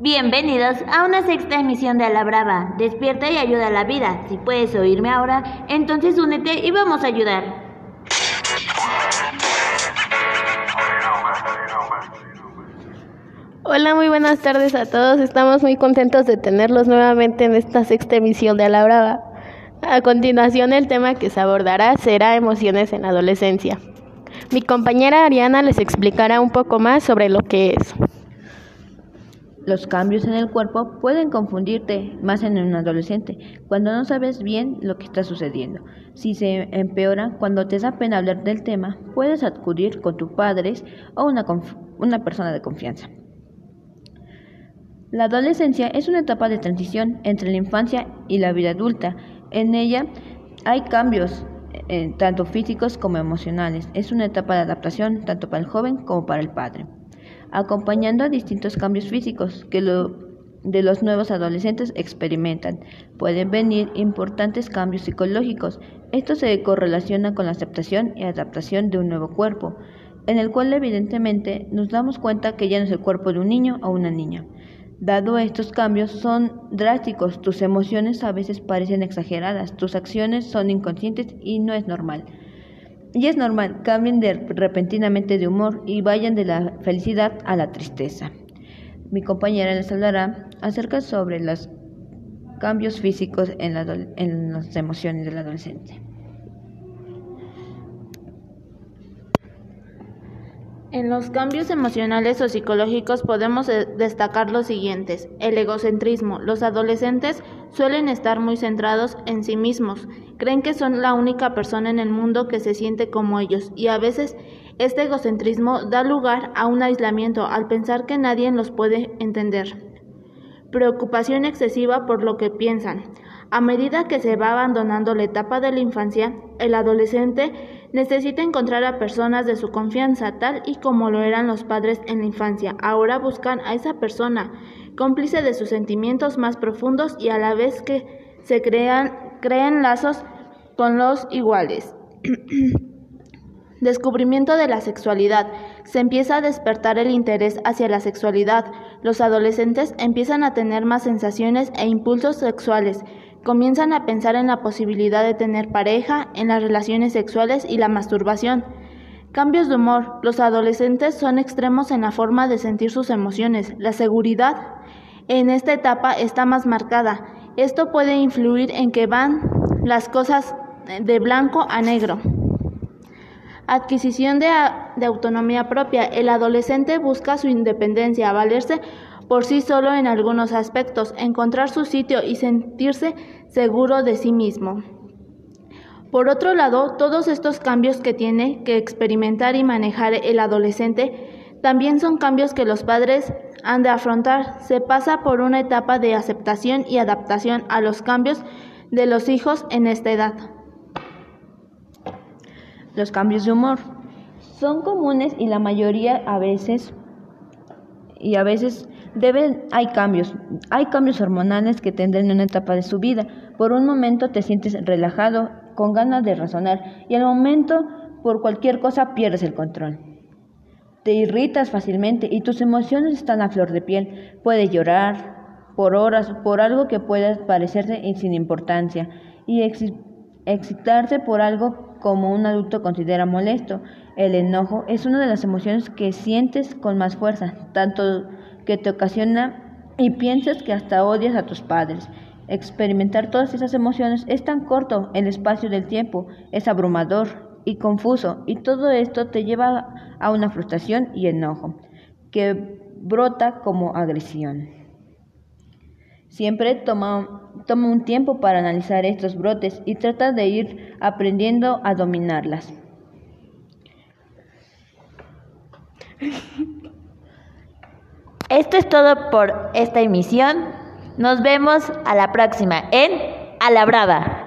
Bienvenidos a una sexta emisión de A la Brava. Despierta y ayuda a la vida. Si puedes oírme ahora, entonces únete y vamos a ayudar. Hola, muy buenas tardes a todos. Estamos muy contentos de tenerlos nuevamente en esta sexta emisión de A la Brava. A continuación, el tema que se abordará será emociones en la adolescencia. Mi compañera Ariana les explicará un poco más sobre lo que es. Los cambios en el cuerpo pueden confundirte más en un adolescente, cuando no sabes bien lo que está sucediendo. Si se empeora, cuando te da pena hablar del tema, puedes acudir con tus padres o una, una persona de confianza. La adolescencia es una etapa de transición entre la infancia y la vida adulta. En ella hay cambios eh, tanto físicos como emocionales. Es una etapa de adaptación tanto para el joven como para el padre acompañando a distintos cambios físicos que de los nuevos adolescentes experimentan. Pueden venir importantes cambios psicológicos. Esto se correlaciona con la aceptación y adaptación de un nuevo cuerpo, en el cual evidentemente nos damos cuenta que ya no es el cuerpo de un niño o una niña. Dado estos cambios son drásticos, tus emociones a veces parecen exageradas, tus acciones son inconscientes y no es normal. Y es normal, cambien de, repentinamente de humor y vayan de la felicidad a la tristeza. Mi compañera les hablará acerca sobre los cambios físicos en, en las emociones del adolescente. En los cambios emocionales o psicológicos podemos eh, destacar los siguientes. El egocentrismo. Los adolescentes suelen estar muy centrados en sí mismos. Creen que son la única persona en el mundo que se siente como ellos y a veces este egocentrismo da lugar a un aislamiento al pensar que nadie los puede entender. Preocupación excesiva por lo que piensan. A medida que se va abandonando la etapa de la infancia, el adolescente Necesita encontrar a personas de su confianza, tal y como lo eran los padres en la infancia. Ahora buscan a esa persona, cómplice de sus sentimientos más profundos y a la vez que se crean, creen lazos con los iguales. Descubrimiento de la sexualidad. Se empieza a despertar el interés hacia la sexualidad. Los adolescentes empiezan a tener más sensaciones e impulsos sexuales comienzan a pensar en la posibilidad de tener pareja, en las relaciones sexuales y la masturbación. Cambios de humor. Los adolescentes son extremos en la forma de sentir sus emociones. La seguridad en esta etapa está más marcada. Esto puede influir en que van las cosas de blanco a negro. Adquisición de, autonomía propia. El adolescente busca su independencia, valerse por sí solo en algunos aspectos, encontrar su sitio y sentirse seguro de sí mismo. Por otro lado, todos estos cambios que tiene que experimentar y manejar el adolescente también son cambios que los padres han de afrontar. Se pasa por una etapa de aceptación y adaptación a los cambios de los hijos en esta edad. Los cambios de humor son comunes y la mayoría a veces y a veces deben, hay cambios, hay cambios hormonales que tendrán en una etapa de su vida. Por un momento te sientes relajado, con ganas de razonar, y al momento, por cualquier cosa, pierdes el control. Te irritas fácilmente y tus emociones están a flor de piel. Puedes llorar por horas por algo que pueda parecerse sin importancia y excitarse por algo como un adulto considera molesto. El enojo es una de las emociones que sientes con más fuerza, tanto que te ocasiona y piensas que hasta odias a tus padres. Experimentar todas esas emociones es tan corto el espacio del tiempo, es abrumador y confuso, y todo esto te lleva a una frustración y enojo, que brota como agresión. Siempre toma, toma un tiempo para analizar estos brotes y trata de ir aprendiendo a dominarlas. Esto es todo por esta emisión. Nos vemos a la próxima en A la Brava.